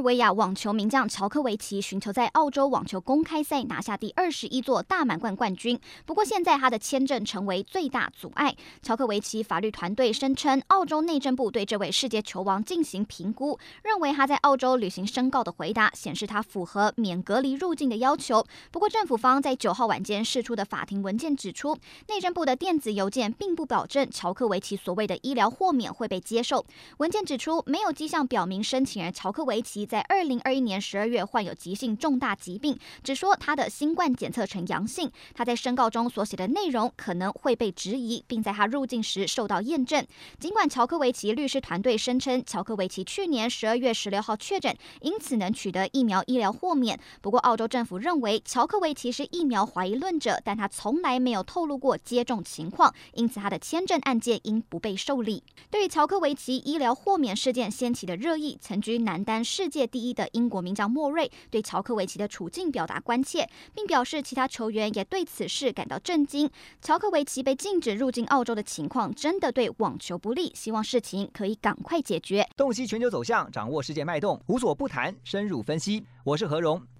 维亚网球名将乔科维奇寻求在澳洲网球公开赛拿下第二十一座大满贯冠军，不过现在他的签证成为最大阻碍。乔科维奇法律团队声称，澳洲内政部对这位世界球王进行评估，认为他在澳洲履行申告的回答显示他符合免隔离入境的要求。不过政府方在九号晚间释出的法庭文件指出，内政部的电子邮件并不保证乔科维奇所谓的医疗豁免会被接受。文件指出，没有迹象表明申请人乔科维奇。在二零二一年十二月患有急性重大疾病，只说他的新冠检测呈阳性。他在申告中所写的内容可能会被质疑，并在他入境时受到验证。尽管乔科维奇律师团队声称，乔科维奇去年十二月十六号确诊，因此能取得疫苗医疗豁免。不过，澳洲政府认为乔科维奇是疫苗怀疑论者，但他从来没有透露过接种情况，因此他的签证案件应不被受理。对于乔科维奇医疗豁免事件掀起的热议，曾居男单世界第一的英国名将莫瑞对乔科维奇的处境表达关切，并表示其他球员也对此事感到震惊。乔科维奇被禁止入境澳洲的情况真的对网球不利，希望事情可以赶快解决。洞悉全球走向，掌握世界脉动，无所不谈，深入分析。我是何荣，